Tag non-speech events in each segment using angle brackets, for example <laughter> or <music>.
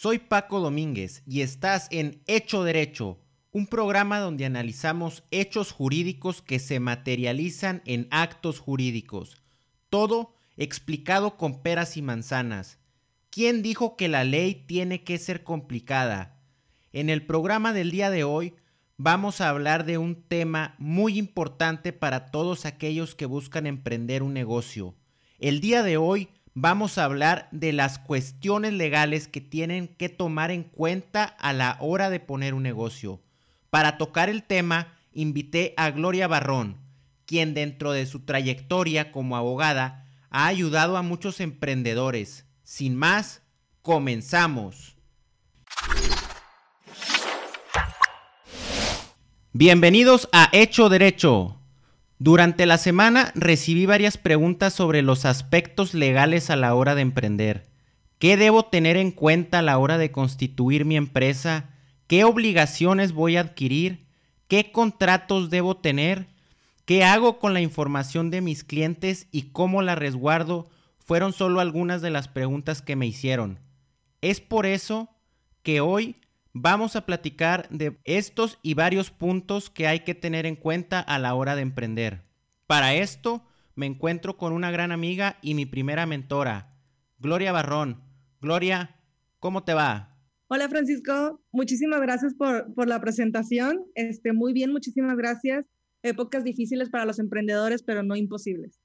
Soy Paco Domínguez y estás en Hecho Derecho, un programa donde analizamos hechos jurídicos que se materializan en actos jurídicos. Todo explicado con peras y manzanas. ¿Quién dijo que la ley tiene que ser complicada? En el programa del día de hoy vamos a hablar de un tema muy importante para todos aquellos que buscan emprender un negocio. El día de hoy vamos a hablar de las cuestiones legales que tienen que tomar en cuenta a la hora de poner un negocio. Para tocar el tema, invité a Gloria Barrón, quien dentro de su trayectoria como abogada ha ayudado a muchos emprendedores. Sin más, comenzamos. Bienvenidos a Hecho Derecho durante la semana recibí varias preguntas sobre los aspectos legales a la hora de emprender. ¿Qué debo tener en cuenta a la hora de constituir mi empresa? ¿Qué obligaciones voy a adquirir? ¿Qué contratos debo tener? ¿Qué hago con la información de mis clientes y cómo la resguardo? Fueron solo algunas de las preguntas que me hicieron. Es por eso que hoy Vamos a platicar de estos y varios puntos que hay que tener en cuenta a la hora de emprender. Para esto me encuentro con una gran amiga y mi primera mentora, Gloria Barrón. Gloria, ¿cómo te va? Hola Francisco, muchísimas gracias por, por la presentación. Este, muy bien, muchísimas gracias. Épocas difíciles para los emprendedores, pero no imposibles.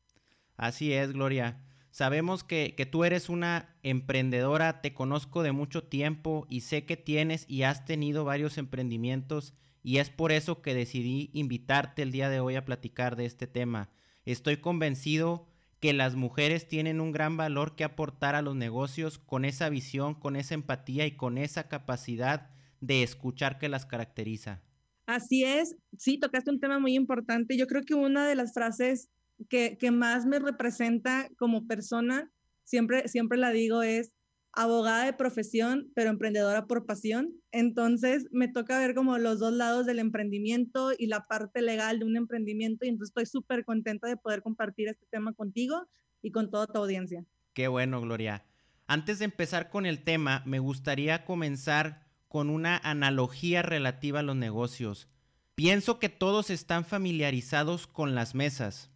Así es, Gloria. Sabemos que, tú eres una emprendedora, te conozco de mucho tiempo y sé que tienes y has tenido varios emprendimientos y es por eso que decidí invitarte el día de hoy a platicar de este tema. Estoy convencido que las mujeres tienen un gran valor que aportar a los negocios con esa visión, con esa empatía y con esa capacidad de escuchar que las caracteriza. Así es, sí, tocaste un tema muy importante. Yo creo que una de las frases que, más me representa como persona, siempre, siempre la digo, es abogada de profesión, pero emprendedora por pasión. Entonces me toca ver como los dos lados del emprendimiento y la parte legal de un emprendimiento y entonces estoy súper contenta de poder compartir este tema contigo y con toda tu audiencia. Qué bueno, Gloria. Antes de empezar con el tema, me gustaría comenzar con una analogía relativa a los negocios. Pienso que todos están familiarizados con las mesas,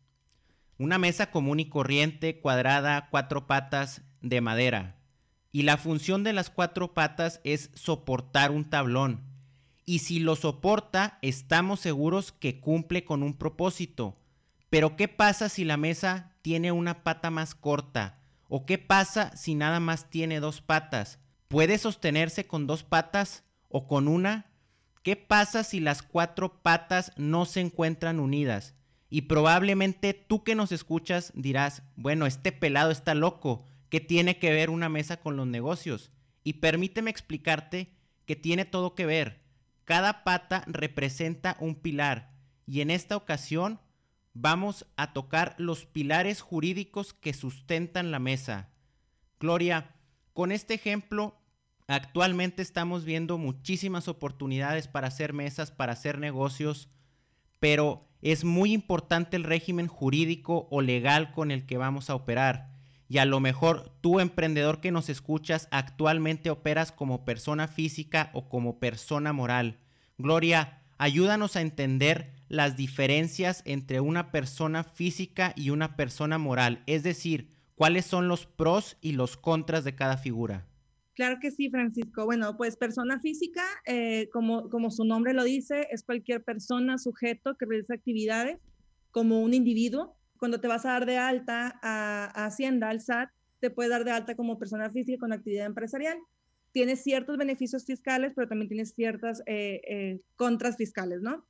una mesa común y corriente, cuadrada, cuatro patas de madera. Y la función de las cuatro patas es soportar un tablón. Y si lo soporta, estamos seguros que cumple con un propósito. Pero ¿qué pasa si la mesa tiene una pata más corta? ¿O qué pasa si nada más tiene dos patas? ¿Puede sostenerse con dos patas o con una? ¿Qué pasa si las cuatro patas no se encuentran unidas? Y probablemente tú que nos escuchas dirás, bueno, este pelado está loco, ¿qué tiene que ver una mesa con los negocios? Y permíteme explicarte que tiene todo que ver. Cada pata representa un pilar y en esta ocasión vamos a tocar los pilares jurídicos que sustentan la mesa. Gloria, con este ejemplo, actualmente estamos viendo muchísimas oportunidades para hacer mesas, para hacer negocios, pero es muy importante el régimen jurídico o legal con el que vamos a operar. Y a lo mejor tú, emprendedor que nos escuchas, actualmente operas como persona física o como persona moral. Gloria, ayúdanos a entender las diferencias entre una persona física y una persona moral, es decir, cuáles son los pros y los contras de cada figura. Claro que sí, Francisco. Bueno, pues persona física, eh, como, como su nombre lo dice, es cualquier persona, sujeto que realiza actividades como un individuo. Cuando te vas a dar de alta a, Hacienda, al SAT, te puedes dar de alta como persona física con actividad empresarial. Tienes ciertos beneficios fiscales, pero también tienes ciertas eh, eh, contras fiscales, ¿no?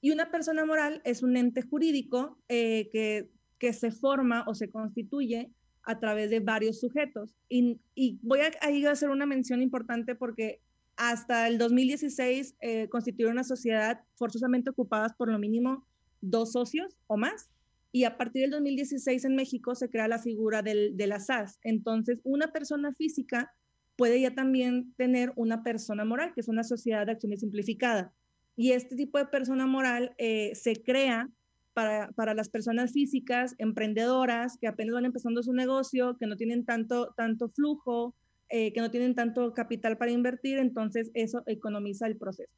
Y una persona moral es un ente jurídico que, que se forma o se constituye a través de varios sujetos. Y, voy a, a hacer una mención importante porque hasta el 2016 eh, una sociedad forzosamente ocupadas por lo mínimo dos socios o más. Y a partir del 2016 en México se crea la figura del, de la SAS. Entonces, una persona física puede ya también tener una persona moral, que es una sociedad de acciones simplificada. Y este tipo de persona moral eh, se crea para, para, las personas físicas, emprendedoras, que apenas van empezando su negocio, que no tienen tanto, tanto flujo, eh, que no tienen tanto capital para invertir, entonces eso economiza el proceso.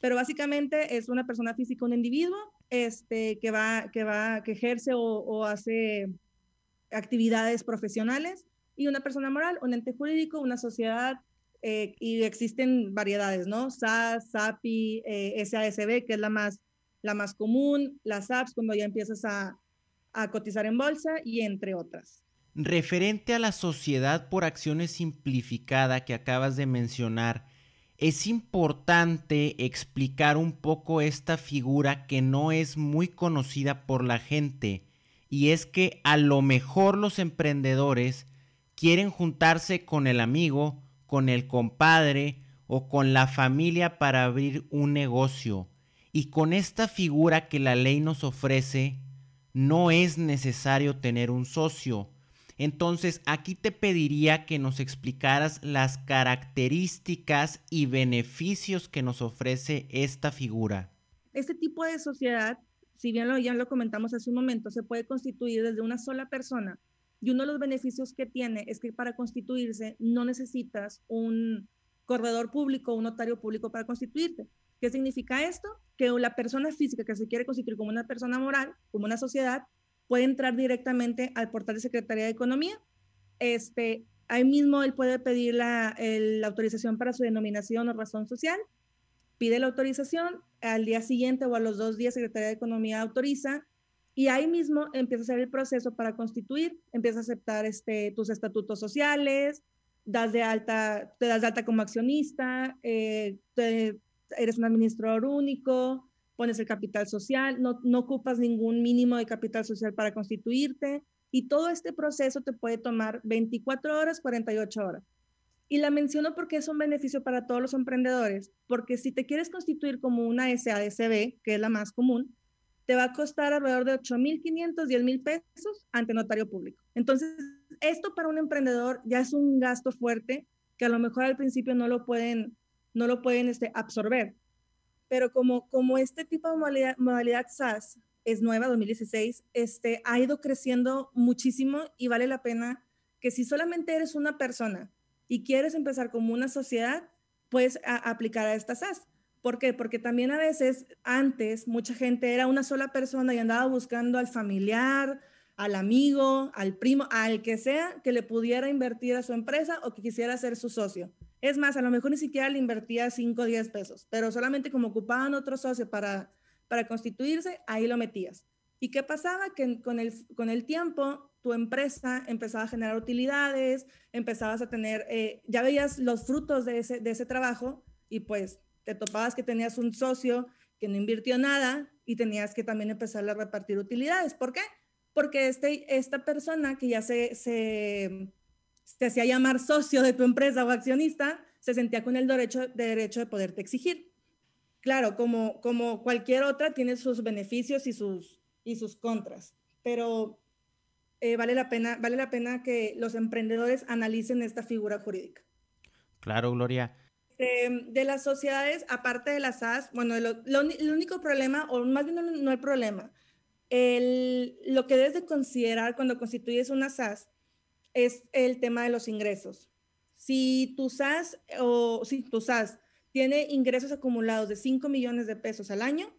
Pero básicamente es una persona física, un individuo este, que, va, que, va, que ejerce o, hace actividades profesionales y una persona moral, un ente jurídico, una sociedad, eh, y existen variedades, ¿no? SAS, SAPI, eh, SASB, que es la más, la más común, las apps cuando ya empiezas a, a cotizar en bolsa y entre otras. Referente a la sociedad por acciones simplificada que acabas de mencionar, es importante explicar un poco esta figura que no es muy conocida por la gente, y es que a lo mejor los emprendedores quieren juntarse con el amigo, con el compadre o con la familia para abrir un negocio. Y con esta figura que la ley nos ofrece, no es necesario tener un socio entonces, aquí te pediría que nos explicaras las características y beneficios que nos ofrece esta figura. Este tipo de sociedad, si bien lo, ya lo comentamos hace un momento, se puede constituir desde una sola persona. Y uno de los beneficios que tiene es que para constituirse no necesitas un corredor público, un notario público para constituirte. ¿Qué significa esto? Que la persona física que se quiere constituir como una persona moral, como una sociedad, puede entrar directamente al portal de Secretaría de Economía. Este, ahí mismo él puede pedir la, autorización para su denominación o razón social, pide la autorización, al día siguiente o a los dos días Secretaría de Economía autoriza y ahí mismo empieza a hacer el proceso para constituir, empieza a aceptar este, tus estatutos sociales, das de alta, te das de alta como accionista, eh, eres un administrador único, pones el capital social, no, no ocupas ningún mínimo de capital social para constituirte y todo este proceso te puede tomar 24 horas, 48 horas. Y la menciono porque es un beneficio para todos los emprendedores, porque si te quieres constituir como una SADCB, que es la más común, te va a costar alrededor de 8.500, 10.000 pesos ante notario público. Entonces, esto para un emprendedor ya es un gasto fuerte que a lo mejor al principio no lo pueden, no lo pueden este, absorber pero como, como este tipo de modalidad, modalidad SaaS es nueva, 2016, este, ha ido creciendo muchísimo y vale la pena que si solamente eres una persona y quieres empezar como una sociedad, puedes aplicar a esta SaaS. ¿Por qué? Porque también a veces antes mucha gente era una sola persona y andaba buscando al familiar, al amigo, al primo, al que sea que le pudiera invertir a su empresa o que quisiera ser su socio. Es más, a lo mejor ni siquiera le invertía 5 o 10 pesos, pero solamente como ocupaban otro socio para, para constituirse, ahí lo metías. ¿Y qué pasaba? Que con el, con el tiempo tu empresa empezaba a generar utilidades, empezabas a tener, eh, ya veías los frutos de ese, de ese trabajo y pues te topabas que tenías un socio que no invirtió nada y tenías que también empezar a repartir utilidades. ¿Por qué? Porque este, esta persona que ya se, se te hacía llamar socio de tu empresa o accionista, se sentía con el derecho, de derecho de poderte exigir. Claro, como, como cualquier otra, tiene sus beneficios y sus, y sus contras, pero eh, vale, la pena, vale la pena que los emprendedores analicen esta figura jurídica. Claro, Gloria. de las sociedades, aparte de las SAS, bueno, el único problema, o más bien no, el problema, el, lo que debes de considerar cuando constituyes una SAS es el tema de los ingresos. Si tu SAS o si tu SAS tiene ingresos acumulados de 5 millones de pesos al año,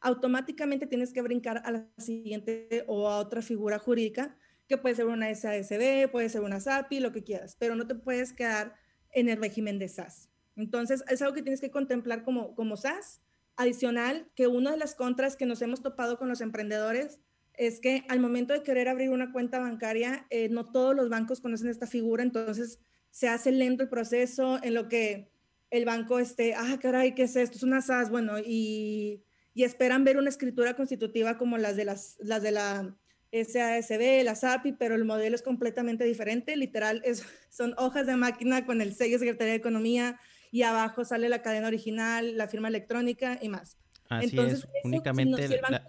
automáticamente tienes que brincar a la siguiente o a otra figura jurídica, que puede ser una SASB, puede ser una SAPI, lo que quieras, pero no te puedes quedar en el régimen de SAS. Entonces, es algo que tienes que contemplar como, como SAS. Adicional, que una de las contras que nos hemos topado con los emprendedores es que al momento de querer abrir una cuenta bancaria, eh, no todos los bancos conocen esta figura, entonces se hace lento el proceso en lo que el banco esté, ah, caray, ¿qué es esto? Es una SAS, bueno, y, y esperan ver una escritura constitutiva como las de, las, las de la SASB, la SAPI, pero el modelo es completamente diferente, literal, es, <laughs> son hojas de máquina con el sello de Secretaría de Economía y abajo sale la cadena original, la firma electrónica y más. Así es, únicamente, la,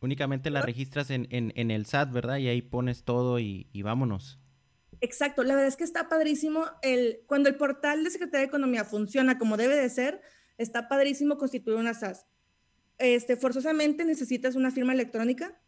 únicamente la registras en, en, el SAT, ¿verdad? Y ahí pones todo y, y, vámonos. Exacto, la verdad es que está padrísimo. El, cuando el portal de Secretaría de Economía funciona como debe de ser, está padrísimo constituir una SAS. Este, forzosamente necesitas una firma electrónica.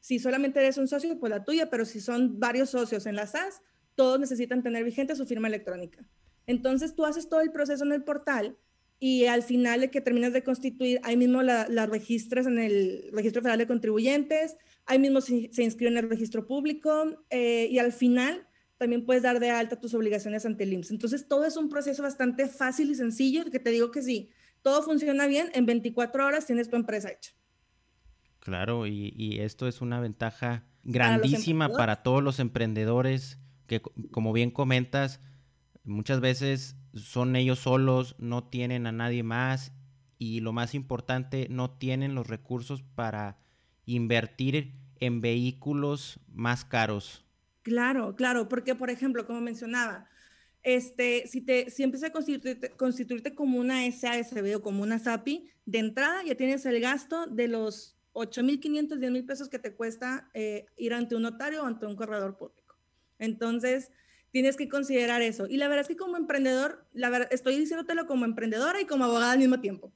Si solamente eres un socio, pues la tuya, pero si son varios socios en la SAS, todos necesitan tener vigente su firma electrónica. Entonces tú haces todo el proceso en el portal y al final de que terminas de constituir, ahí mismo la, la registras en el Registro Federal de Contribuyentes, ahí mismo se, inscribe en el registro público eh, y al final también puedes dar de alta tus obligaciones ante el IMSS. Entonces todo es un proceso bastante fácil y sencillo, que te digo que sí, todo funciona bien, en 24 horas tienes tu empresa hecha. Claro, y, y esto es una ventaja grandísima para todos los emprendedores que, como bien comentas, muchas veces son ellos solos, no tienen a nadie más y lo más importante, no tienen los recursos para invertir en vehículos más caros. Claro, claro, porque por ejemplo, como mencionaba, este, si, te, si empiezas a constituirte, constituirte como una SASB o como una SAPI, de entrada ya tienes el gasto de los 8.500, 10.000 pesos que te cuesta eh, ir ante un notario o ante un corredor público. Entonces, tienes que considerar eso. Y la verdad es que como emprendedor, la verdad, estoy diciéndotelo como emprendedora y como abogada al mismo tiempo.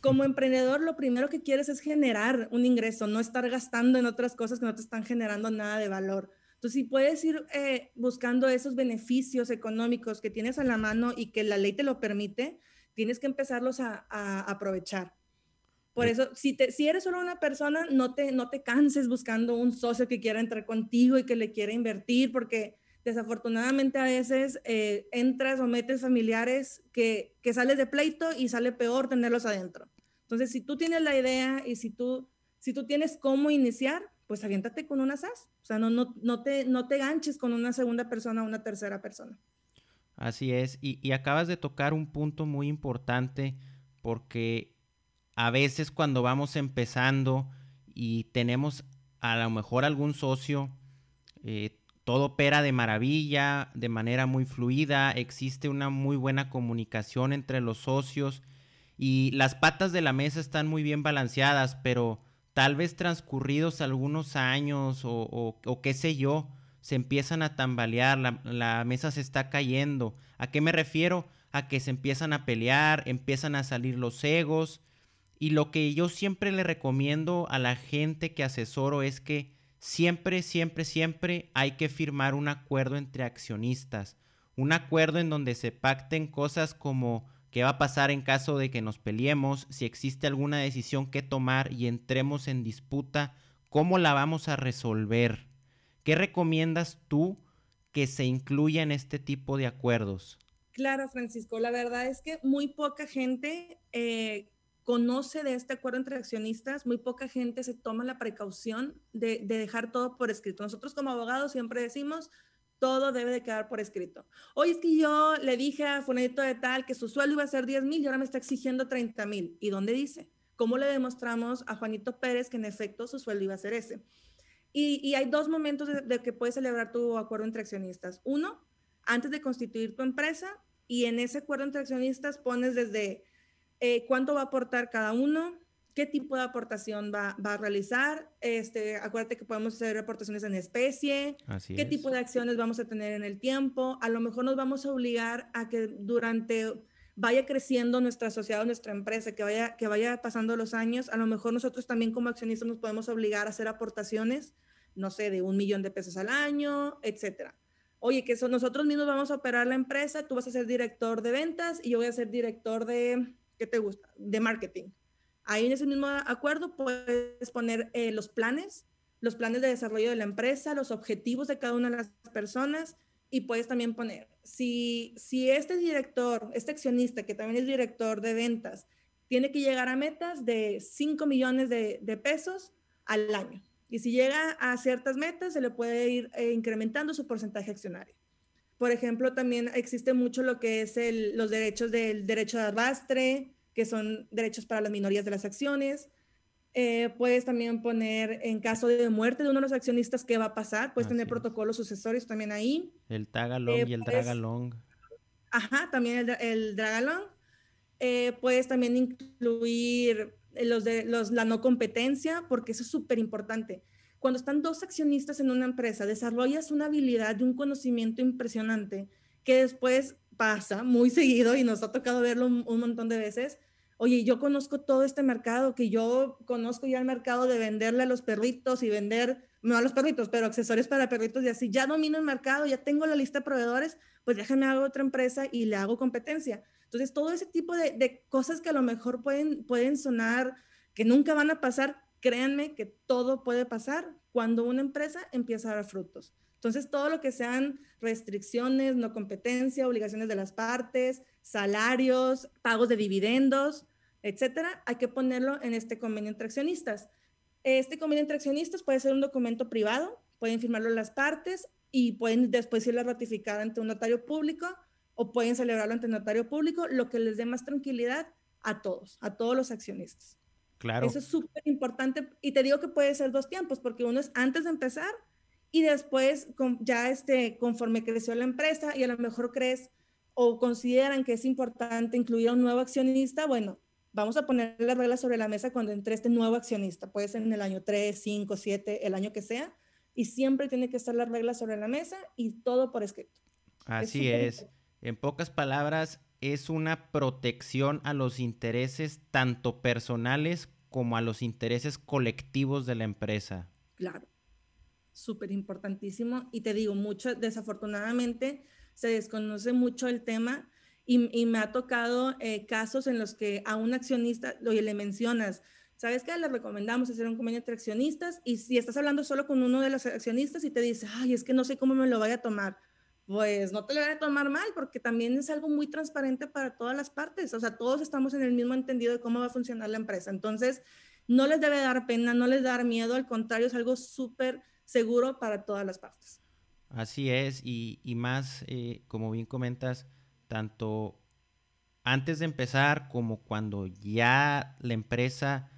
Como emprendedor, lo primero que quieres es generar un ingreso, no estar gastando en otras cosas que no te están generando nada de valor. Entonces, si puedes ir eh, buscando esos beneficios económicos que tienes a la mano y que la ley te lo permite, tienes que empezarlos a, aprovechar. Por eso, si, te, si eres solo una persona, no te, no te canses buscando un socio que quiera entrar contigo y que le quiera invertir, porque desafortunadamente a veces eh, entras o metes familiares que, que sales de pleito y sale peor tenerlos adentro. Entonces, si tú tienes la idea y si tú, si tú tienes cómo iniciar, pues aviéntate con una SAS. O sea, no, no, no, te, no te ganches con una segunda persona o una tercera persona. Así es, y, y, acabas de tocar un punto muy importante porque a veces cuando vamos empezando y tenemos a lo mejor algún socio, eh, todo opera de maravilla, de manera muy fluida, existe una muy buena comunicación entre los socios y las patas de la mesa están muy bien balanceadas, pero tal vez transcurridos algunos años o, qué sé yo, se empiezan a tambalear, la, la, mesa se está cayendo. ¿A qué me refiero? A que se empiezan a pelear, empiezan a salir los egos. Y lo que yo siempre le recomiendo a la gente que asesoro es que siempre, siempre, siempre hay que firmar un acuerdo entre accionistas. Un acuerdo en donde se pacten cosas como qué va a pasar en caso de que nos peleemos, si existe alguna decisión que tomar y entremos en disputa, cómo la vamos a resolver. ¿Qué recomiendas tú que se incluya en este tipo de acuerdos? Claro, Francisco, la verdad es que muy poca gente eh, conoce de este acuerdo entre accionistas, muy poca gente se toma la precaución de, dejar todo por escrito. Nosotros como abogados siempre decimos, todo debe de quedar por escrito. Hoy es que yo le dije a Funedito de tal que su sueldo iba a ser 10 mil y ahora me está exigiendo 30 mil. ¿Y dónde dice? ¿Cómo le demostramos a Juanito Pérez que en efecto su sueldo iba a ser ese? Y, hay dos momentos de, de, que puedes celebrar tu acuerdo entre accionistas. Uno, antes de constituir tu empresa y en ese acuerdo entre accionistas pones desde eh, cuánto va a aportar cada uno, qué tipo de aportación va, a realizar. Este, acuérdate que podemos hacer aportaciones en especie, qué tipo de acciones vamos a tener en el tiempo. A lo mejor nos vamos a obligar a que durante vaya creciendo nuestra sociedad, nuestra empresa, que vaya, que vaya pasando los años, a lo mejor nosotros también como accionistas nos podemos obligar a hacer aportaciones, no sé, de un millón de pesos al año, etcétera. Oye, que nosotros mismos vamos a operar la empresa, tú vas a ser director de ventas y yo voy a ser director de, ¿qué te gusta? De marketing. Ahí en ese mismo acuerdo puedes poner eh, los planes, los planes de desarrollo de la empresa, los objetivos de cada una de las personas y puedes también poner, si, si este director, este accionista que también es director de ventas, tiene que llegar a metas de 5 millones de, pesos al año. Y si llega a ciertas metas, se le puede ir eh, incrementando su porcentaje accionario. Por ejemplo, también existe mucho lo que es el, los derechos del derecho de arrastre, que son derechos para las minorías de las acciones. Eh, puedes también poner en caso de muerte de uno de los accionistas qué va a pasar. Puedes tener protocolos sucesorios también ahí. El tagalong y el dragalong. Ajá, también el, el dragalong. Eh, puedes también incluir los de los, la no competencia, porque eso es súper importante. Cuando están dos accionistas en una empresa, desarrollas una habilidad y un conocimiento impresionante que después pasa muy seguido y nos ha tocado verlo un, un montón de veces. Oye, yo conozco todo este mercado, que yo conozco ya el mercado de venderle a los perritos y vender, no a los perritos, pero accesorios para perritos y así. Ya domino el mercado, ya tengo la lista de proveedores, pues déjame hago otra empresa y le hago competencia. Entonces, todo ese tipo de, de, cosas que a lo mejor pueden, pueden sonar, que nunca van a pasar, créanme que todo puede pasar cuando una empresa empieza a dar frutos. Entonces, todo lo que sean restricciones, no competencia, obligaciones de las partes, salarios, pagos de dividendos, etcétera, hay que ponerlo en este convenio entre accionistas. Este convenio entre accionistas puede ser un documento privado, pueden firmarlo las partes y pueden después irlo a ratificar ante un notario público o pueden celebrarlo ante notario público, lo que les dé más tranquilidad a todos, a todos los accionistas. Claro. Eso es súper importante y te digo que puede ser dos tiempos, porque uno es antes de empezar y después ya este, conforme creció la empresa y a lo mejor crees o consideran que es importante incluir a un nuevo accionista, bueno, vamos a poner las reglas sobre la mesa cuando entre este nuevo accionista, puede ser en el año 3, 5, 7, el año que sea, y siempre tiene que estar las reglas sobre la mesa y todo por escrito. Así es. es. En pocas palabras, es una protección a los intereses tanto personales como a los intereses colectivos de la empresa. Claro, súper importantísimo. Y te digo, mucho, desafortunadamente, se desconoce mucho el tema y, me ha tocado eh, casos en los que a un accionista, oye, le mencionas, ¿sabes qué? Le recomendamos hacer un convenio entre accionistas y si estás hablando solo con uno de los accionistas y te dice, ay, es que no sé cómo me lo vaya a tomar pues no te lo voy a tomar mal, porque también es algo muy transparente para todas las partes. O sea, todos estamos en el mismo entendido de cómo va a funcionar la empresa. Entonces, no les debe dar pena, no les dar miedo, al contrario, es algo súper seguro para todas las partes. Así es, y, y más, eh, como bien comentas, tanto antes de empezar como cuando ya la empresa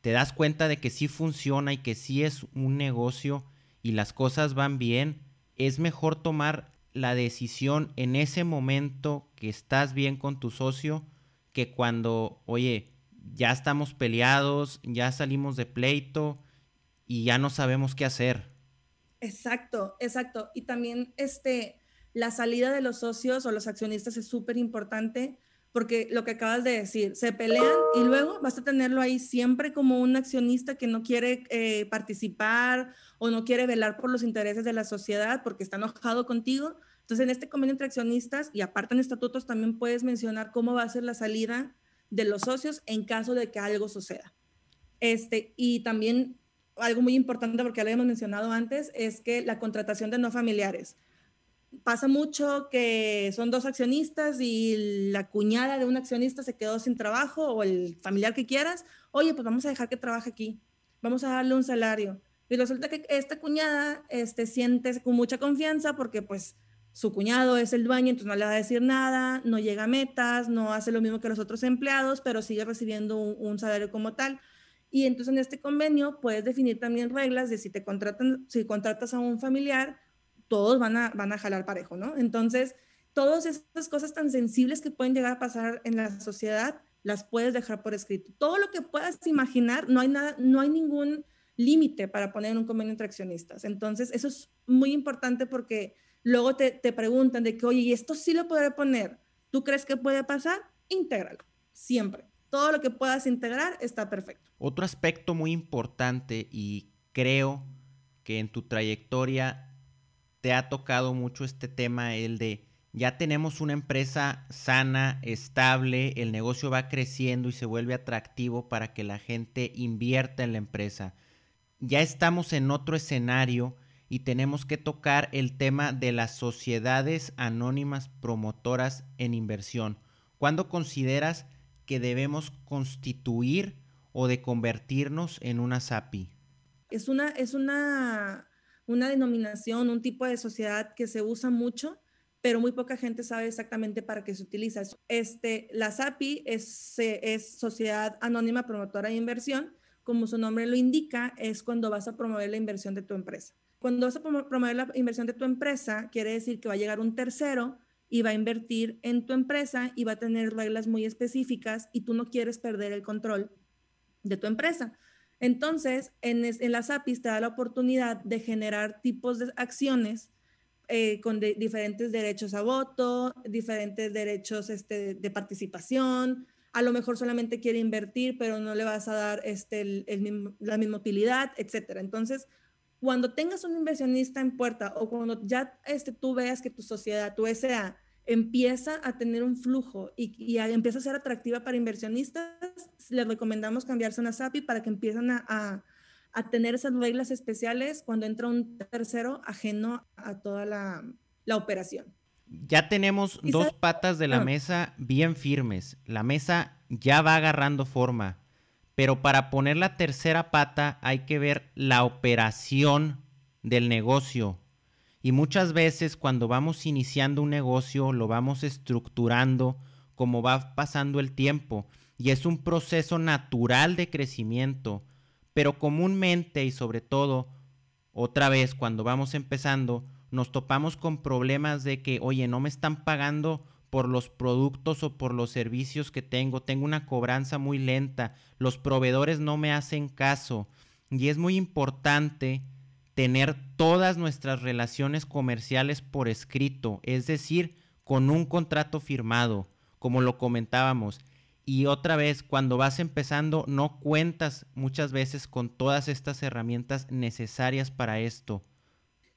te das cuenta de que sí funciona y que sí es un negocio y las cosas van bien, es mejor tomar la decisión en ese momento que estás bien con tu socio que cuando, oye, ya estamos peleados, ya salimos de pleito y ya no sabemos qué hacer. Exacto, exacto. Y también este, la salida de los socios o los accionistas es súper importante porque lo que acabas de decir, se pelean y luego vas a tenerlo ahí siempre como un accionista que no quiere eh, participar o no quiere velar por los intereses de la sociedad porque está enojado contigo. Entonces, en este convenio entre accionistas y aparte en estatutos también puedes mencionar cómo va a ser la salida de los socios en caso de que algo suceda. Este, y también algo muy importante, porque ya lo hemos mencionado antes, es que la contratación de no familiares pasa mucho que son dos accionistas y la cuñada de un accionista se quedó sin trabajo o el familiar que quieras, oye, pues vamos a dejar que trabaje aquí, vamos a darle un salario. Y resulta que esta cuñada este, siente con mucha confianza porque pues su cuñado es el dueño, entonces no le va a decir nada, no llega a metas, no hace lo mismo que los otros empleados, pero sigue recibiendo un, un salario como tal. Y entonces en este convenio puedes definir también reglas de si te contratan, si contratas a un familiar, todos van a, van a jalar parejo, ¿no? Entonces, todas esas cosas tan sensibles que pueden llegar a pasar en la sociedad, las puedes dejar por escrito. Todo lo que puedas imaginar, no hay nada, no hay ningún límite para poner un convenio entre accionistas. Entonces, eso es muy importante porque luego te, te preguntan de que, oye, ¿y esto sí lo podré poner? ¿Tú crees que puede pasar? Intégralo, siempre. Todo lo que puedas integrar está perfecto. Otro aspecto muy importante y creo que en tu trayectoria te ha tocado mucho este tema, el de ya tenemos una empresa sana, estable, el negocio va creciendo y se vuelve atractivo para que la gente invierta en la empresa. Ya estamos en otro escenario y tenemos que tocar el tema de las sociedades anónimas promotoras en inversión. ¿Cuándo consideras que debemos constituir o de convertirnos en una SAPI? Es una, es una una denominación, un tipo de sociedad que se usa mucho, pero muy poca gente sabe exactamente para qué se utiliza. Este, la SAPI es, es Sociedad Anónima Promotora de Inversión. Como su nombre lo indica, es cuando vas a promover la inversión de tu empresa. Cuando vas a promover la inversión de tu empresa, quiere decir que va a llegar un tercero y va a invertir en tu empresa y va a tener reglas muy específicas y tú no quieres perder el control de tu empresa. Entonces, en, en las APIs te da la oportunidad de generar tipos de acciones eh, con diferentes derechos a voto, diferentes derechos este, de participación. A lo mejor solamente quiere invertir, pero no le vas a dar este, la misma utilidad, etc. Entonces, cuando tengas un inversionista en puerta o cuando ya este, tú veas que tu sociedad, tu SA, empieza a tener un flujo y, empieza a ser atractiva para inversionistas, les recomendamos cambiarse a una SAPI para que empiecen a, tener esas reglas especiales cuando entra un tercero ajeno a toda la, operación. Ya tenemos dos patas de la ah. mesa bien firmes. La mesa ya va agarrando forma. Pero para poner la tercera pata hay que ver la operación del negocio, y muchas veces cuando vamos iniciando un negocio lo vamos estructurando como va pasando el tiempo y es un proceso natural de crecimiento, pero comúnmente y sobre todo, otra vez cuando vamos empezando, nos topamos con problemas de que, oye, no me están pagando por los productos o por los servicios que tengo, tengo una cobranza muy lenta, los proveedores no me hacen caso y es muy importante tener todas nuestras relaciones comerciales por escrito, es decir, con un contrato firmado, como lo comentábamos. Y otra vez, cuando vas empezando, no cuentas muchas veces con todas estas herramientas necesarias para esto.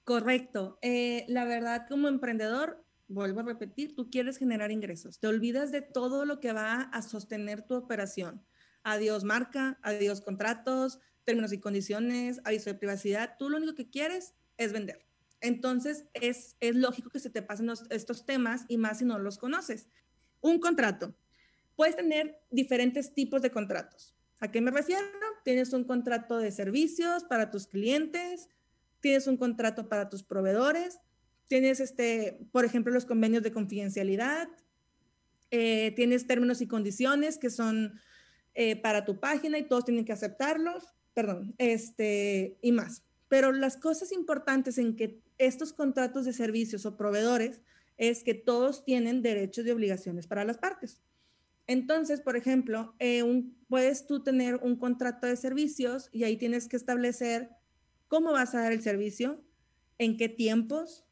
Correcto. Eh, la verdad, como emprendedor, vuelvo a repetir, tú quieres generar ingresos. Te olvidas de todo lo que va a sostener tu operación. Adiós marca, adiós contratos, términos y condiciones, aviso de privacidad, tú lo único que quieres es vender. Entonces, es, es lógico que se te pasen estos temas y más si no los conoces. Un contrato. Puedes tener diferentes tipos de contratos. ¿A qué me refiero? Tienes un contrato de servicios para tus clientes, tienes un contrato para tus proveedores, tienes, este, por ejemplo, los convenios de confidencialidad, eh, tienes términos y condiciones que son eh, para tu página y todos tienen que aceptarlos perdón, este, y más. Pero las cosas importantes en que estos contratos de servicios o proveedores es que todos tienen derechos y obligaciones para las partes. Entonces, por ejemplo, eh, puedes tú tener un contrato de servicios y ahí tienes que establecer cómo vas a dar el servicio, en qué tiempos,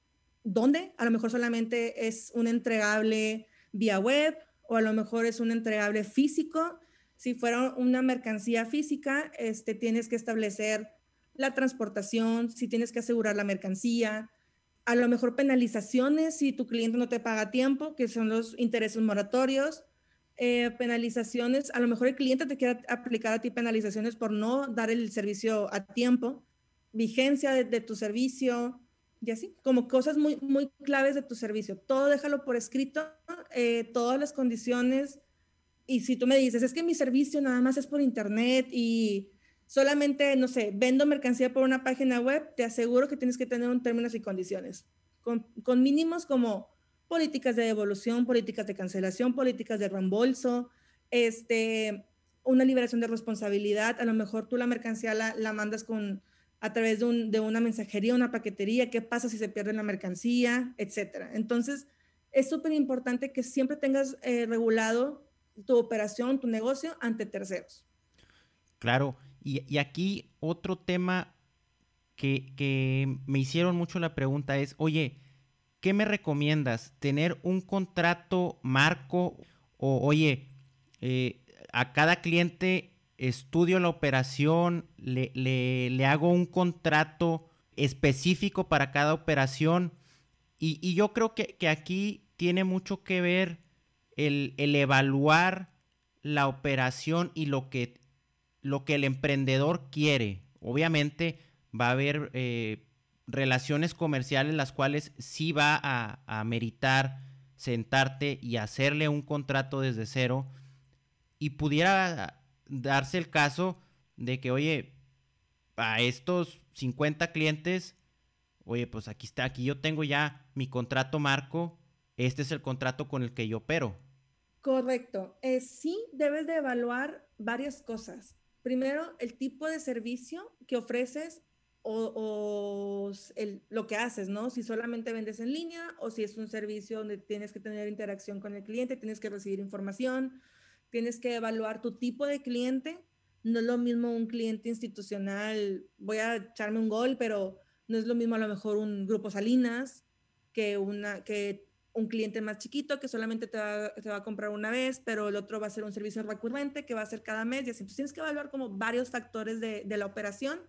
dónde. A lo mejor solamente es un entregable vía web o a lo mejor es un entregable físico si fuera una mercancía física, este, tienes que establecer la transportación, si tienes que asegurar la mercancía, a lo mejor penalizaciones si tu cliente no te paga a tiempo, que son los intereses moratorios, eh, penalizaciones, a lo mejor el cliente te quiere aplicar a ti penalizaciones por no dar el servicio a tiempo, vigencia de, tu servicio, y así, como cosas muy, muy claves de tu servicio. Todo déjalo por escrito, eh, todas las condiciones y si tú me dices, es que mi servicio nada más es por internet y solamente, no sé, vendo mercancía por una página web, te aseguro que tienes que tener un términos y condiciones, con, con mínimos como políticas de devolución, políticas de cancelación, políticas de reembolso, este, una liberación de responsabilidad, a lo mejor tú la mercancía la, la mandas con, a través de, un, de, una mensajería, una paquetería, qué pasa si se pierde la mercancía, etcétera. Entonces, es súper importante que siempre tengas eh, regulado tu operación, tu negocio ante terceros. Claro, y, aquí otro tema que, me hicieron mucho la pregunta es, oye, ¿qué me recomiendas? ¿Tener un contrato marco o, oye, eh, a cada cliente estudio la operación, le, le, hago un contrato específico para cada operación? Y, yo creo que, que, aquí tiene mucho que ver el, evaluar la operación y lo que, lo que el emprendedor quiere. Obviamente va a haber eh, relaciones comerciales las cuales sí va a, a meritar sentarte y hacerle un contrato desde cero y pudiera darse el caso de que, oye, a estos 50 clientes, oye, pues aquí está, aquí yo tengo ya mi contrato marco, este es el contrato con el que yo opero. Correcto. Eh, sí, debes de evaluar varias cosas. Primero, el tipo de servicio que ofreces o, lo que haces, ¿no? Si solamente vendes en línea o si es un servicio donde tienes que tener interacción con el cliente, tienes que recibir información, tienes que evaluar tu tipo de cliente. No es lo mismo un cliente institucional, voy a echarme un gol, pero no es lo mismo a lo mejor un grupo Salinas que, una, que un cliente más chiquito que solamente te va, a comprar una vez, pero el otro va a ser un servicio recurrente que va a ser cada mes y así. Entonces tienes que evaluar como varios factores de, de la operación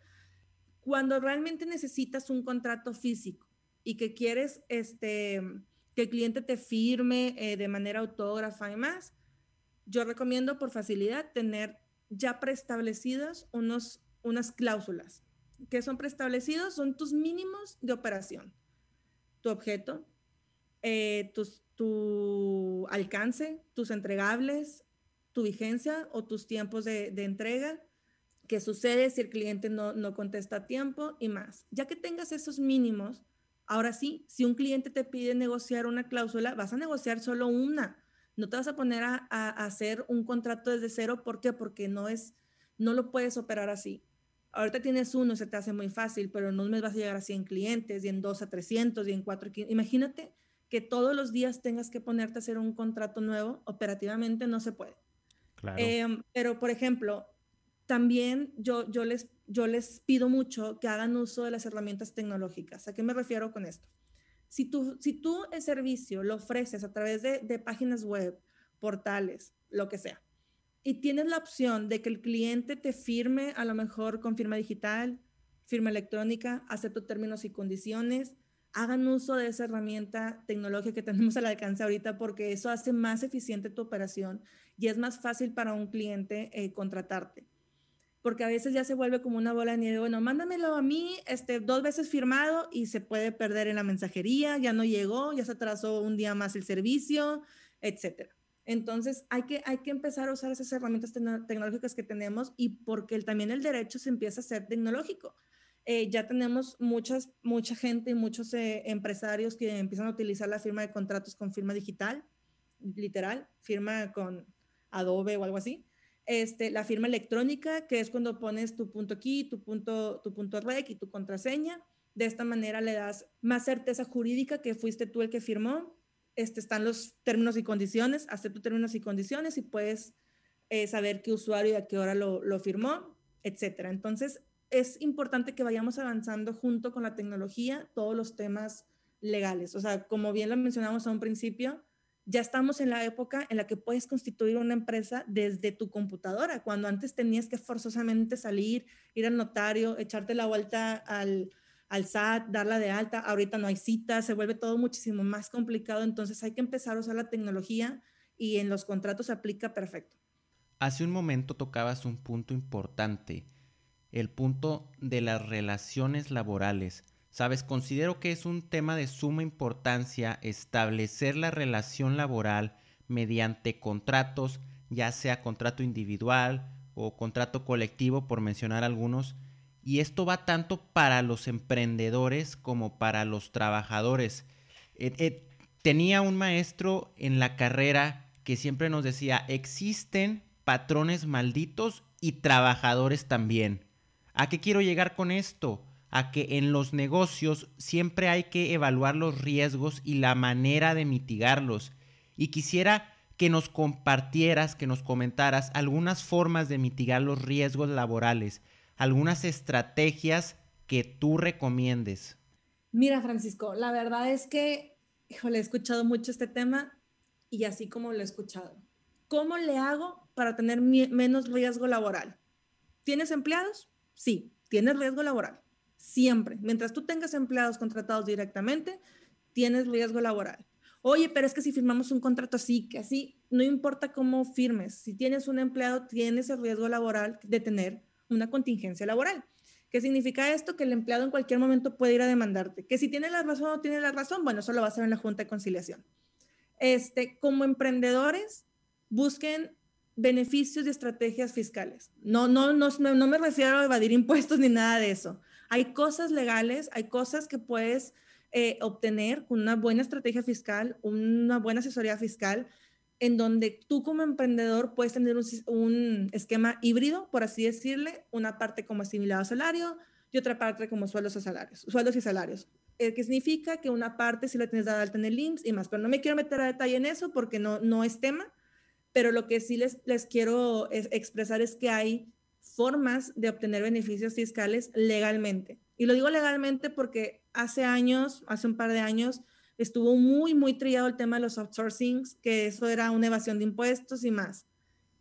cuando realmente necesitas un contrato físico y que quieres este, que el cliente te firme eh, de manera autógrafa y más, yo recomiendo por facilidad tener ya preestablecidas unos, unas cláusulas. que son preestablecidos? Son tus mínimos de operación. Tu objeto, eh, tu alcance, tus entregables, tu vigencia o tus tiempos de, de entrega, qué sucede si el cliente no, no contesta a tiempo y más. Ya que tengas esos mínimos, ahora sí, si un cliente te pide negociar una cláusula, vas a negociar solo una. No te vas a poner a, hacer un contrato desde cero. ¿Por qué? Porque no es, no lo puedes operar así. Ahorita tienes uno, se te hace muy fácil, pero en un vas a llegar a 100 clientes y en dos a 300 y en cuatro. Imagínate que todos los días tengas que ponerte a hacer un contrato nuevo, operativamente no se puede. Claro. Em, pero, por ejemplo, también yo, yo, les, yo les pido mucho que hagan uso de las herramientas tecnológicas. ¿A qué me refiero con esto? Si tú, si tú el servicio lo ofreces a través de, de páginas web, portales, lo que sea, y tienes la opción de que el cliente te firme a lo mejor con firma digital, firma electrónica, acepto términos y condiciones, hagan uso de esa herramienta tecnológica que tenemos al alcance ahorita porque eso hace más eficiente tu operación y es más fácil para un cliente eh, contratarte porque a veces ya se vuelve como una bola de nieve, bueno, mándamelo a mí este, dos veces firmado y se puede perder en la mensajería, ya no llegó, ya se atrasó un día más el servicio, etcétera. Entonces hay que, hay que empezar a usar esas herramientas tecnológicas que tenemos y porque también el derecho se empieza a ser tecnológico. Eh, ya tenemos muchas, mucha gente y muchos eh, empresarios que empiezan a utilizar la firma de contratos con firma digital, literal, firma con Adobe o algo así este, la firma electrónica, que es cuando pones tu punto key, tu punto, tu punto rec y tu contraseña. De esta manera le das más certeza jurídica que fuiste tú el que firmó. Este, están los términos y condiciones, acepto términos y condiciones y puedes eh, saber qué usuario y a qué hora lo, lo firmó, etcétera. Entonces, es importante que vayamos avanzando junto con la tecnología todos los temas legales. O sea, como bien lo mencionamos a un principio, ya estamos en la época en la que puedes constituir una empresa desde tu computadora, cuando antes tenías que forzosamente salir, ir al notario, echarte la vuelta al, al SAT, darla de alta. Ahorita no hay citas, se vuelve todo muchísimo más complicado, entonces hay que empezar a usar la tecnología y en los contratos aplica perfecto. Hace un momento tocabas un punto importante, el punto de las relaciones laborales. Sabes, considero que es un tema de suma importancia establecer la relación laboral mediante contratos, ya sea contrato individual o contrato colectivo, por mencionar algunos, y esto va tanto para los emprendedores como para los trabajadores. Eh, eh, tenía un maestro en la carrera que siempre nos decía, existen patrones malditos y trabajadores también. ¿A qué quiero llegar con esto? a que en los negocios siempre hay que evaluar los riesgos y la manera de mitigarlos. Y quisiera que nos compartieras, que nos comentaras algunas formas de mitigar los riesgos laborales, algunas estrategias que tú recomiendes. Mira, Francisco, la verdad es que, híjole, he escuchado mucho este tema y así como lo he escuchado. ¿Cómo le hago para tener menos riesgo laboral? ¿Tienes empleados? Sí, tienes riesgo laboral. Siempre. Mientras tú tengas empleados contratados directamente, tienes riesgo laboral. Oye, pero es que si firmamos un contrato así, que así, no importa cómo firmes, si tienes un empleado, tienes el riesgo laboral de tener una contingencia laboral. ¿Qué significa esto? Que el empleado en cualquier momento puede ir a demandarte. Que si tiene la razón o no tiene la razón, bueno, eso lo va a hacer en la Junta de Conciliación. Este, como emprendedores, busquen beneficios y estrategias fiscales. No, no, no, no me refiero a evadir impuestos <laughs> ni nada de eso. Hay cosas legales, hay cosas que puedes eh, obtener con una buena estrategia fiscal, una buena asesoría fiscal, en donde tú como emprendedor puedes tener un, esquema híbrido, por así decirle, una parte como asimilado salario y otra parte como sueldos, y salarios, sueldos y salarios. Eh, que significa que una parte si la tienes dada alta en el IMSS y más, pero no me quiero meter a detalle en eso porque no, no es tema, pero lo que sí les, les quiero expresar es que hay formas de obtener beneficios fiscales legalmente. Y lo digo legalmente porque hace años, hace un par de años, estuvo muy, muy trillado el tema de los outsourcings, que eso era una evasión de impuestos y más.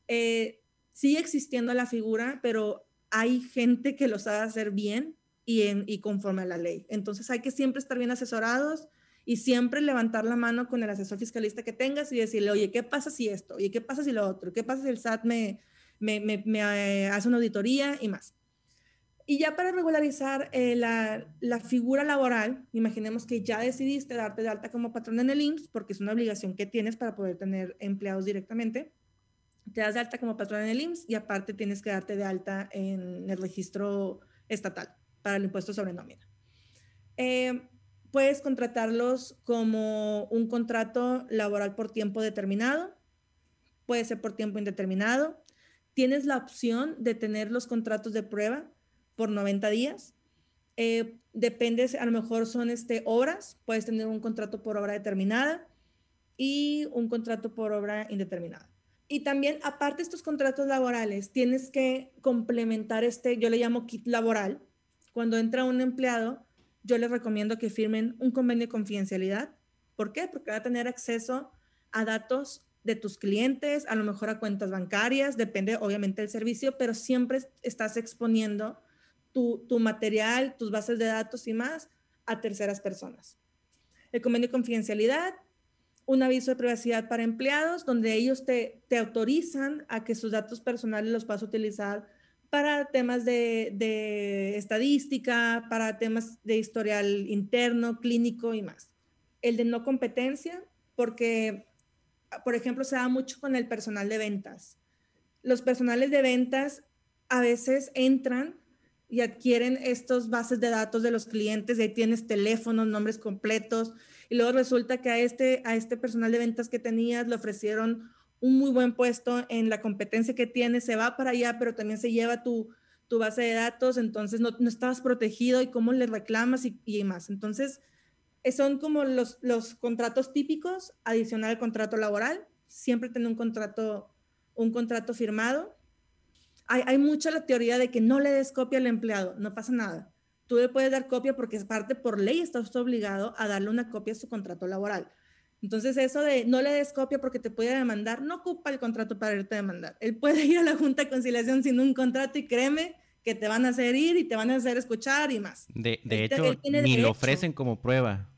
Eh, sigue existiendo la figura, pero hay gente que lo sabe hacer bien y, en, y conforme a la ley. Entonces hay que siempre estar bien asesorados y siempre levantar la mano con el asesor fiscalista que tengas y decirle, oye, ¿qué pasa si esto? Oye, ¿qué pasa si lo otro? ¿Qué pasa si el SAT me, me, me, eh, hace una auditoría y más? Y ya para regularizar eh, la, la, figura laboral, imaginemos que ya decidiste darte de alta como patrón en el IMSS, porque es una obligación que tienes para poder tener empleados directamente. Te das de alta como patrón en el IMSS y aparte tienes que darte de alta en el registro estatal para el impuesto sobre nómina. Eh, puedes contratarlos como un contrato laboral por tiempo determinado, puede ser por tiempo indeterminado. Tienes la opción de tener los contratos de prueba por 90 días. Eh, depende, a lo mejor son este, horas, puedes tener un contrato por obra determinada y un contrato por obra indeterminada. Y también, aparte de estos contratos laborales, tienes que complementar este, yo le llamo kit laboral. Cuando entra un empleado, yo les recomiendo que firmen un convenio de confidencialidad. ¿Por qué? Porque va a tener acceso a datos de tus clientes, a lo mejor a cuentas bancarias, depende obviamente del servicio, pero siempre estás exponiendo tu, material, tus bases de datos y más a terceras personas. El convenio de confidencialidad, un aviso de privacidad para empleados, donde ellos te, autorizan a que sus datos personales los vas a utilizar para temas de, estadística, para temas de historial interno, clínico y más. El de no competencia, porque, por ejemplo, se da mucho con el personal de ventas. Los personales de ventas a veces entran y adquieren estos bases de datos de los clientes, ahí tienes teléfonos, nombres completos, y luego resulta que a este, a este personal de ventas que tenías le ofrecieron un muy buen puesto en la competencia que tiene, se va para allá, pero también se lleva tu, tu base de datos, entonces no, no estabas protegido y cómo le reclamas y, y más. Entonces, eh, son como los, los contratos típicos, adicional al contrato laboral, siempre tener un contrato, un contrato firmado hay, mucha la teoría de que no le des copia al empleado, no pasa nada. Tú le puedes dar copia porque es parte por ley, estás obligado a darle una copia a su contrato laboral. Entonces, eso de no le des copia porque te puede demandar, no ocupa el contrato para irte a demandar. Él puede <laughs> ir a la Junta de Conciliación sin un contrato y créeme que te van a hacer ir y te van a hacer escuchar y más. De, hecho, ni lo ofrecen como prueba.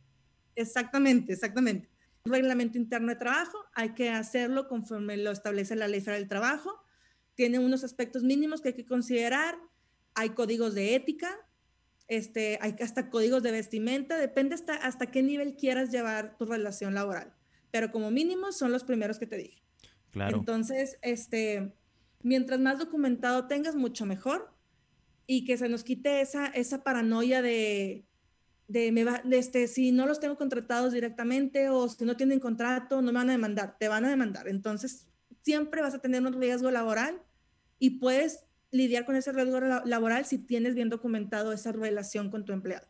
Exactamente, exactamente. reglamento interno de trabajo hay que hacerlo conforme lo establece la Ley Federal del Trabajo tiene unos aspectos mínimos que hay que considerar. Hay códigos de ética, este, hay hasta códigos de vestimenta, depende hasta, hasta qué nivel quieras llevar tu relación laboral. Pero como mínimo son los primeros que te dije. Claro. Entonces, este, mientras más documentado tengas, mucho mejor. Y que se nos quite esa, esa paranoia de, de, me va, de este, si no los tengo contratados directamente o si no tienen contrato, no me van a demandar, te van a demandar. Entonces, siempre vas a tener un riesgo laboral y puedes lidiar con ese riesgo laboral si tienes bien documentado esa relación con tu empleado.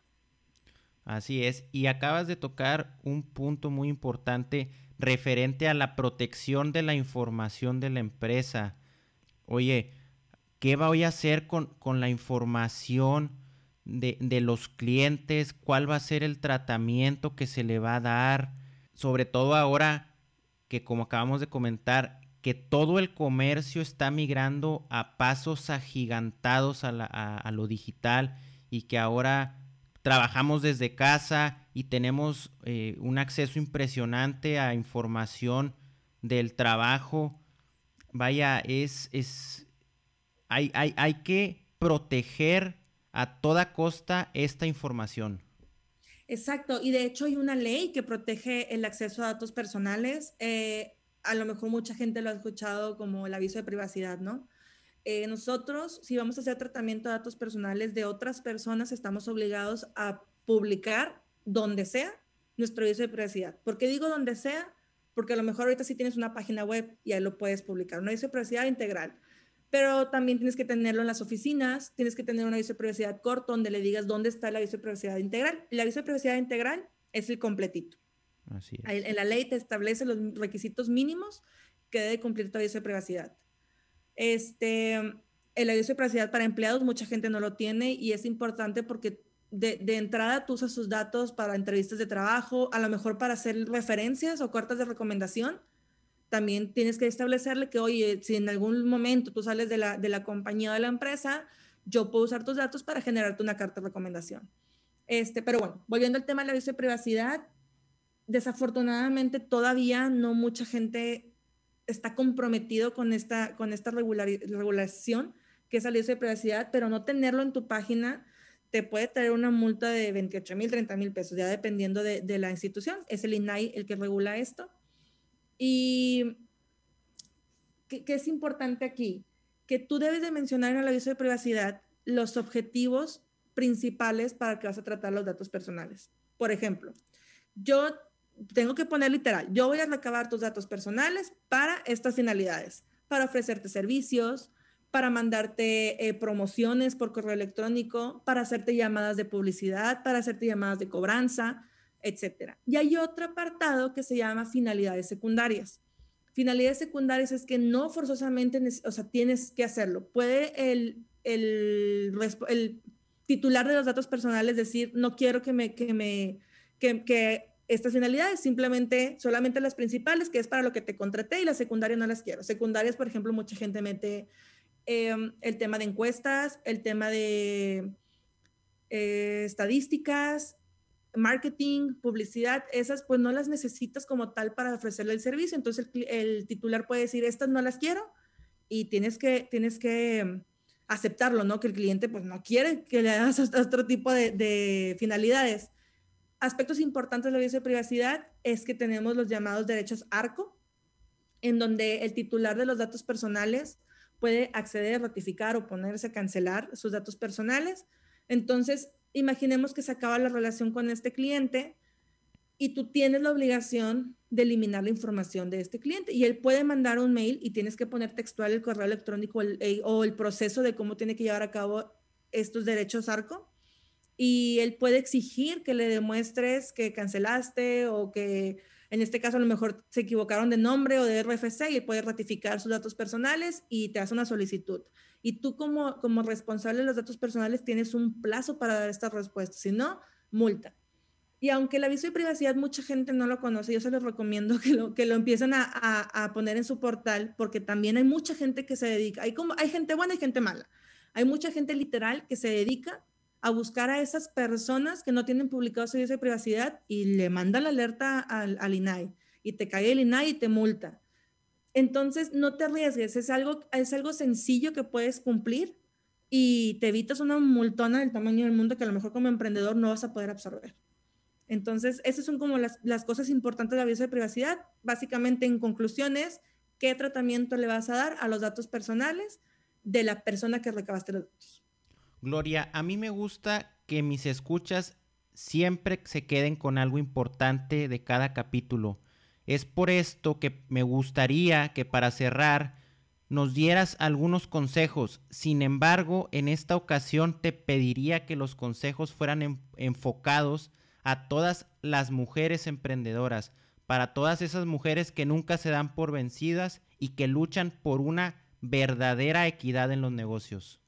Así es, y acabas de tocar un punto muy importante referente a la protección de la información de la empresa. Oye, ¿qué voy a hacer con, con la información de, de, los clientes? ¿Cuál va a ser el tratamiento que se le va a dar? Sobre todo ahora que como acabamos de comentar, que todo el comercio está migrando a pasos agigantados a, lo digital y que ahora trabajamos desde casa y tenemos eh, un acceso impresionante a información del trabajo. Vaya, es, es hay, hay, hay que proteger a toda costa esta información. Exacto, y de hecho hay una ley que protege el acceso a datos personales. Eh, a lo mejor mucha gente lo ha escuchado como el aviso de privacidad, ¿no? Eh, nosotros, si vamos a hacer tratamiento de datos personales de otras personas, estamos obligados a publicar donde sea nuestro aviso de privacidad. ¿Por qué digo donde sea? Porque a lo mejor ahorita sí tienes una página web y ahí lo puedes publicar, un aviso de privacidad integral. pero también tienes que tenerlo en las oficinas, tienes que tener un aviso de privacidad corto donde le digas dónde está el aviso de privacidad integral. El aviso de privacidad integral es el completito. Así es. En la ley te establece los requisitos mínimos que debe cumplir tu aviso de privacidad. Este, el aviso de privacidad para empleados, mucha gente no lo tiene y es importante porque de, entrada tú usas sus datos para entrevistas de trabajo, a lo mejor para hacer referencias o cartas de recomendación. También tienes que establecerle que, oye, si en algún momento tú sales de la, de la compañía o de la empresa, yo puedo usar tus datos para generarte una carta de recomendación. Este, pero bueno, volviendo al tema del aviso de privacidad, desafortunadamente todavía no mucha gente está comprometido con esta, con esta regulación que es aviso de privacidad, pero no tenerlo en tu página te puede traer una multa de 28 mil, 30 mil pesos, ya dependiendo de, de, la institución. Es el INAI el que regula esto. Y ¿qué, ¿qué, es importante aquí? Que tú debes de mencionar en el aviso de privacidad los objetivos principales para que vas a tratar los datos personales. Por ejemplo, yo tengo que poner literal, yo voy a recabar tus datos personales para estas finalidades, para ofrecerte servicios, para mandarte eh, promociones por correo electrónico, para hacerte llamadas de publicidad, para hacerte llamadas de cobranza, etc. Y hay otro apartado que se llama finalidades secundarias. Finalidades secundarias es que no forzosamente, o sea, tienes que hacerlo. Puede el, el, el titular de los datos personales decir, no quiero que me, que me, que, que estas finalidades, simplemente solamente las principales, que es para lo que te contraté, y las secundarias no las quiero. Secundarias, por ejemplo, mucha gente mete em, el tema de encuestas, el tema de eh, estadísticas, marketing, publicidad, esas pues no las necesitas como tal para ofrecerle el servicio. Entonces el, titular puede decir, estas no las quiero y tienes que, tienes que em, aceptarlo, ¿no? Que el cliente pues no quiere que le hagas <laughs> otro tipo de finalidades aspectos importantes de la de privacidad es que tenemos los llamados derechos ARCO, en donde el titular de los datos personales puede acceder, ratificar o ponerse a cancelar sus datos personales. Entonces, imaginemos que se acaba la relación con este cliente y tú tienes la obligación de eliminar la información de este cliente y él puede mandar un mail y tienes que poner textual el correo electrónico o el proceso de cómo tiene que llevar a cabo estos derechos ARCO y él puede exigir que le demuestres que cancelaste o que en este caso a lo mejor se equivocaron de nombre o de RFC y él puede ratificar sus datos personales y te hace una solicitud. Y tú como, como responsable de los datos personales tienes un plazo para dar esta respuesta, si no, multa. Y aunque el aviso de privacidad mucha gente no lo conoce, yo se los recomiendo <laughs> que lo, que lo empiecen a, a, a poner en su portal, porque también hay mucha gente que se dedica, hay, como, hay gente buena y gente mala. Hay mucha gente literal que se dedica a buscar a esas personas que no tienen publicado servicio de privacidad y le manda la alerta al, al, INAI y te cae el INAI y te multa. Entonces, no te arriesgues, es algo, es algo sencillo que puedes cumplir y te evitas una multona del tamaño del mundo que a lo mejor como emprendedor no vas a poder absorber. Entonces, esas son como las, las cosas importantes de aviso de privacidad. Básicamente, en conclusiones, ¿qué tratamiento le vas a dar a los datos personales de la persona que recabaste los datos? Gloria, a mí me gusta que mis escuchas siempre se queden con algo importante de cada capítulo. Es por esto que me gustaría que para cerrar nos dieras algunos consejos. Sin embargo, en esta ocasión te pediría que los consejos fueran en, enfocados a todas las mujeres emprendedoras, para todas esas mujeres que nunca se dan por vencidas y que luchan por una verdadera equidad en los negocios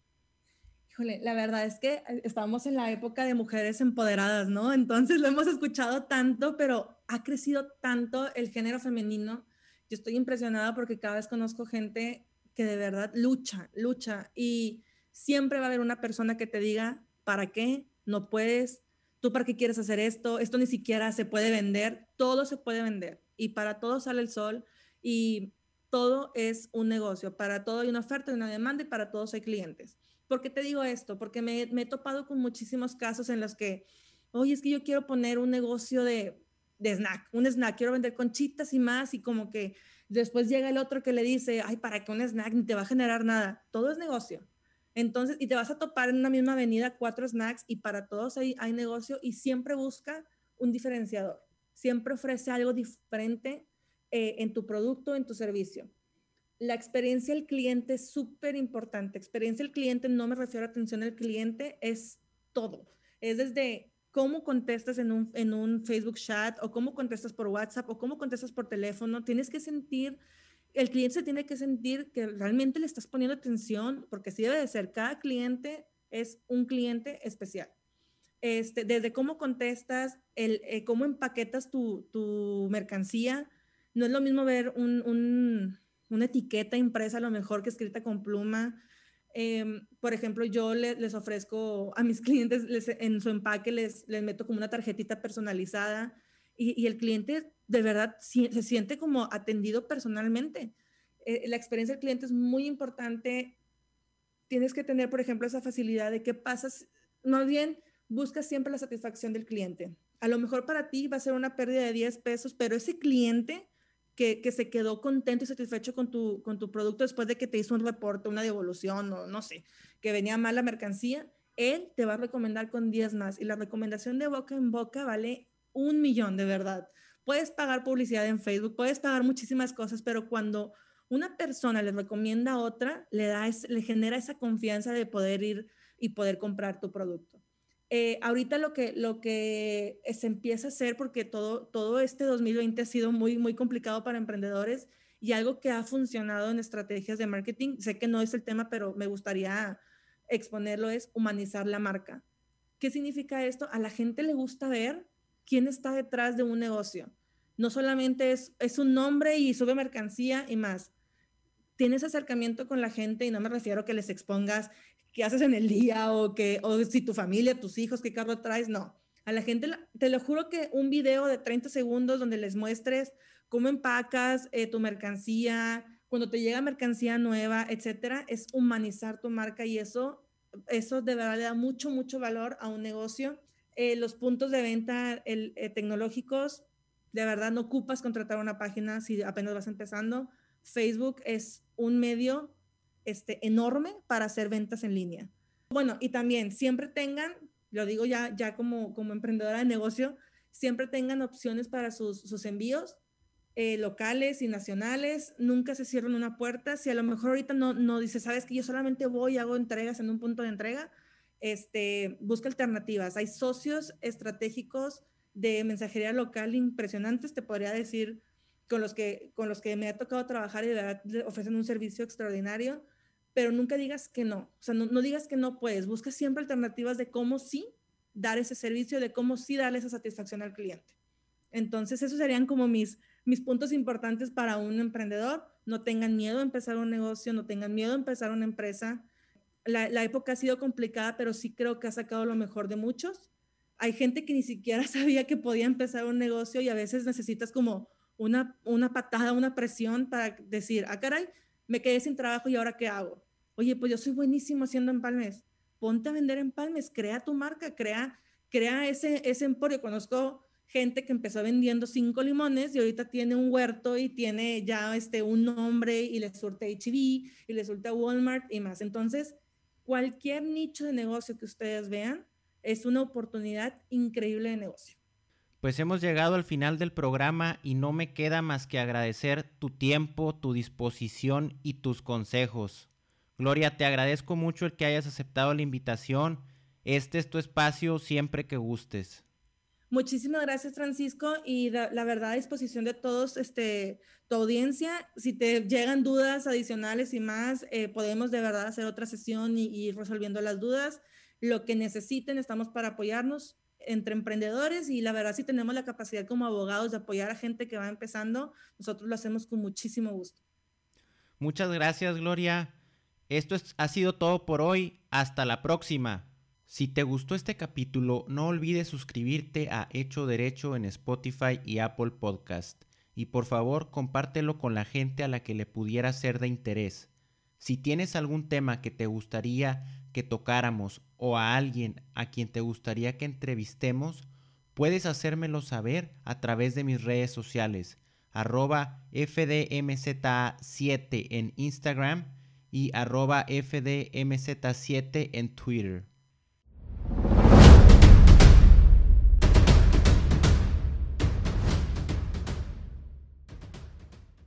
la verdad es que eh, estamos en la época de mujeres empoderadas, ¿no? Entonces lo hemos escuchado tanto, pero ha crecido tanto el género femenino. Yo estoy impresionada porque cada vez conozco gente que de verdad lucha, lucha y siempre va a haber una persona que te diga, ¿para qué? No puedes, tú para qué quieres hacer esto, esto ni siquiera se puede vender, todo se puede vender y para todo sale el sol y todo es un negocio, para todo hay una oferta y una demanda y para todos hay clientes. ¿Por qué te digo esto? Porque me, he topado con muchísimos casos en los que, oye, es que yo quiero poner un negocio de, de snack, un snack, quiero vender conchitas y más, y como que después llega el otro que le dice, ay, ¿para qué un snack? Ni te va a generar nada. Todo es negocio. Entonces, y te vas a topar en una misma avenida cuatro snacks y para todos hay, hay negocio y siempre busca un diferenciador. Siempre ofrece algo diferente eh, en tu producto, en tu servicio. La experiencia del cliente es súper importante. Experiencia del cliente, no me refiero a atención al cliente, es todo. Es desde cómo contestas en un, en un Facebook chat o cómo contestas por WhatsApp o cómo contestas por teléfono. Tienes que sentir, el cliente se tiene que sentir que realmente le estás poniendo atención, porque así debe de ser. Cada cliente es un cliente especial. Este, desde cómo contestas, el, eh, cómo empaquetas tu, tu, mercancía. No es lo mismo ver un, una etiqueta impresa a lo mejor que escrita con pluma. Em, por ejemplo, yo les ofrezco a mis <laughs> clientes en su empaque, les, les meto como una tarjetita personalizada y, el cliente de verdad se siente como atendido personalmente. Eh, la experiencia del cliente es muy importante. Tienes que tener, por ejemplo, esa facilidad de qué pasa, más bien busca siempre la satisfacción del cliente. A lo mejor para ti va a ser una pérdida de 10 pesos, pero ese cliente que, se quedó contento y satisfecho con tu, con tu producto después de que te hizo un reporte, una devolución o no sé, que venía mal la mercancía, él te va a recomendar con 10 más. Y la recomendación de boca en boca vale un millón, de verdad. Puedes pagar publicidad en Facebook, puedes pagar muchísimas cosas, pero cuando una persona le recomienda a otra, le, da le genera esa confianza de poder ir y poder comprar tu producto. Eh, ahorita lo que, se empieza a hacer, porque todo, todo este 2020 ha sido muy, muy complicado para emprendedores y algo que ha funcionado en estrategias de marketing, sé que no es el tema, pero me gustaría exponerlo, es humanizar la marca. ¿Qué significa esto? A la gente le gusta ver quién está detrás de un negocio. No solamente es, es un nombre y sube mercancía y más. Tienes acercamiento con la gente y no me refiero a que les expongas qué haces en el día o, que, o si tu familia, tus hijos, qué carro traes, no. A la gente, te lo juro que un video de 30 segundos donde les muestres cómo empacas eh, tu mercancía, cuando te llega mercancía nueva, etcétera, es humanizar tu marca y eso, eso de verdad le da mucho, mucho valor a un negocio. Eh, los puntos de venta eh, tecnológicos, de verdad no ocupas contratar una página si apenas vas empezando. Facebook es un medio este, enorme para hacer ventas en línea. Bueno, y también siempre tengan, lo digo ya, ya como, como emprendedora de negocio, siempre tengan opciones para sus, sus envíos eh, locales y nacionales, nunca se cierren una puerta. Si a lo mejor ahorita no, no dice, sabes que yo solamente voy y hago entregas en un punto de entrega, este, busca alternativas. Hay socios estratégicos de mensajería local impresionantes, te podría decir, con los que, con los que me ha tocado trabajar y de verdad ofrecen un servicio extraordinario pero nunca digas que no. O sea, no, no, digas que no puedes. Busca siempre alternativas de cómo sí dar ese servicio, de cómo sí darle esa satisfacción al cliente. Entonces, esos serían como mis, mis puntos importantes para un emprendedor. No tengan miedo a empezar un negocio, no tengan miedo a empezar una empresa. La, la época ha sido complicada, pero sí creo que ha sacado lo mejor de muchos. Hay gente que ni siquiera <laughs> sabía que podía empezar un negocio y a veces necesitas como una, una patada, una presión para decir, ah, caray, me quedé sin trabajo y ahora qué hago. Oye, pues yo soy buenísimo haciendo empalmes. Ponte a vender empalmes, crea tu marca, crea, crea ese, ese emporio. Conozco gente que empezó vendiendo cinco limones y ahorita tiene un huerto y tiene ya este, un nombre y le surte HB y le surte Walmart y más. Entonces, cualquier nicho de negocio que ustedes vean es una oportunidad increíble de negocio. Pues hemos llegado al final del programa y no me queda más que agradecer tu tiempo, tu disposición y tus consejos. Gloria, te agradezco mucho el que hayas aceptado la invitación. Este es tu espacio siempre que gustes. Muchísimas gracias, Francisco, y la, verdad a disposición de todos, este, tu audiencia. Si te llegan dudas adicionales y más, eh, podemos de verdad hacer otra sesión y ir resolviendo las dudas. Lo que necesiten, estamos para apoyarnos entre emprendedores y la verdad si tenemos la capacidad como abogados de apoyar a gente que va empezando, nosotros lo hacemos con muchísimo gusto. Muchas gracias, Gloria. Esto ha sido todo por hoy. Hasta la próxima. Si te gustó este capítulo, no olvides suscribirte a Hecho Derecho en Spotify y Apple Podcast. Y por favor, compártelo con la gente a la que le pudiera ser de interés. Si tienes algún tema que te gustaría que tocáramos o a alguien a quien te gustaría que entrevistemos, puedes hacérmelo saber a través de mis redes sociales, arroba FDMZ7 en Instagram y arroba FDMZ7 en Twitter.